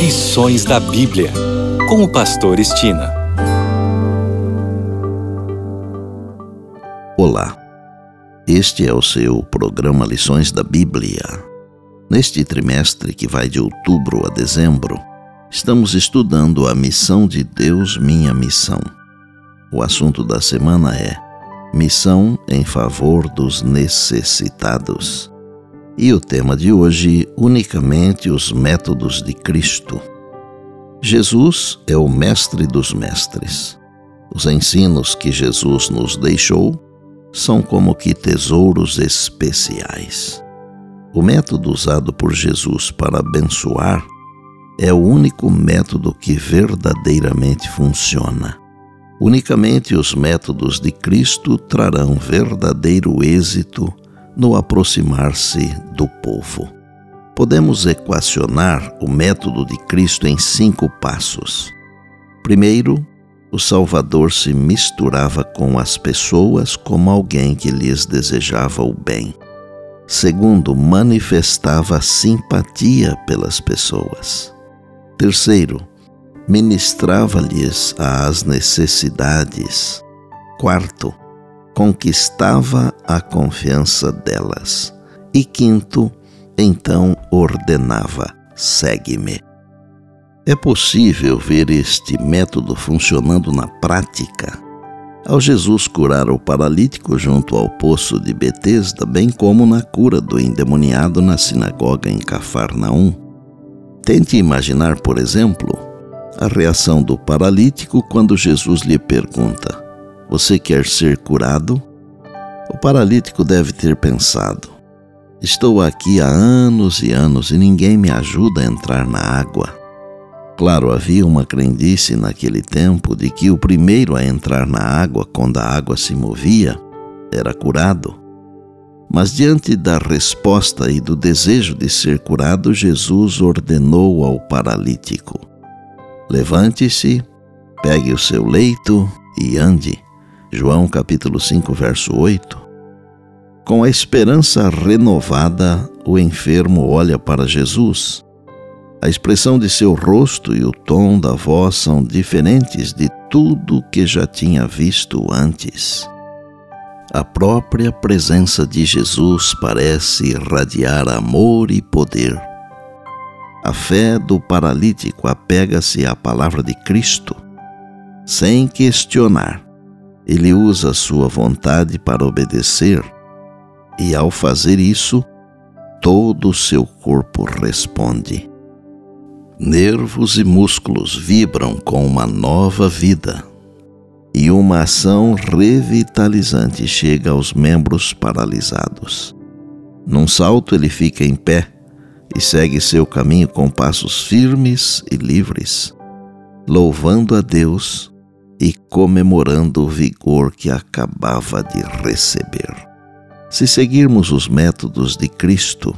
Lições da Bíblia, com o Pastor Estina. Olá, este é o seu programa Lições da Bíblia. Neste trimestre que vai de outubro a dezembro, estamos estudando a missão de Deus, minha missão. O assunto da semana é Missão em favor dos necessitados. E o tema de hoje, unicamente os métodos de Cristo. Jesus é o mestre dos mestres. Os ensinos que Jesus nos deixou são como que tesouros especiais. O método usado por Jesus para abençoar é o único método que verdadeiramente funciona. Unicamente os métodos de Cristo trarão verdadeiro êxito no aproximar-se do povo. Podemos equacionar o método de Cristo em cinco passos. Primeiro, o Salvador se misturava com as pessoas como alguém que lhes desejava o bem. Segundo, manifestava simpatia pelas pessoas. Terceiro, ministrava-lhes as necessidades. Quarto, conquistava a confiança delas. E quinto, então ordenava: segue-me. É possível ver este método funcionando na prática. Ao Jesus curar o paralítico junto ao poço de Betesda, bem como na cura do endemoniado na sinagoga em Cafarnaum. Tente imaginar, por exemplo, a reação do paralítico quando Jesus lhe pergunta: Você quer ser curado? O paralítico deve ter pensado: Estou aqui há anos e anos e ninguém me ajuda a entrar na água. Claro, havia uma crendice naquele tempo de que o primeiro a entrar na água quando a água se movia era curado. Mas diante da resposta e do desejo de ser curado, Jesus ordenou ao paralítico: Levante-se, pegue o seu leito e ande. João capítulo 5, verso 8. Com a esperança renovada, o enfermo olha para Jesus a expressão de seu rosto e o tom da voz são diferentes de tudo que já tinha visto antes. A própria presença de Jesus parece irradiar amor e poder. A fé do paralítico apega-se à palavra de Cristo, sem questionar. Ele usa sua vontade para obedecer, e ao fazer isso, todo o seu corpo responde nervos e músculos vibram com uma nova vida e uma ação revitalizante chega aos membros paralisados. Num salto, ele fica em pé e segue seu caminho com passos firmes e livres, louvando a Deus e comemorando o vigor que acabava de receber. Se seguirmos os métodos de Cristo,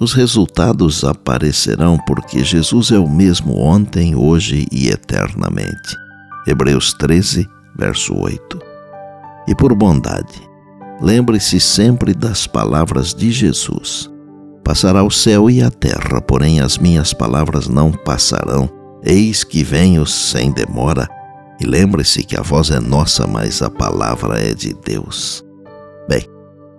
os resultados aparecerão porque Jesus é o mesmo ontem, hoje e eternamente. Hebreus 13, verso 8. E por bondade, lembre-se sempre das palavras de Jesus. Passará o céu e a terra, porém as minhas palavras não passarão. Eis que venho sem demora. E lembre-se que a voz é nossa, mas a palavra é de Deus.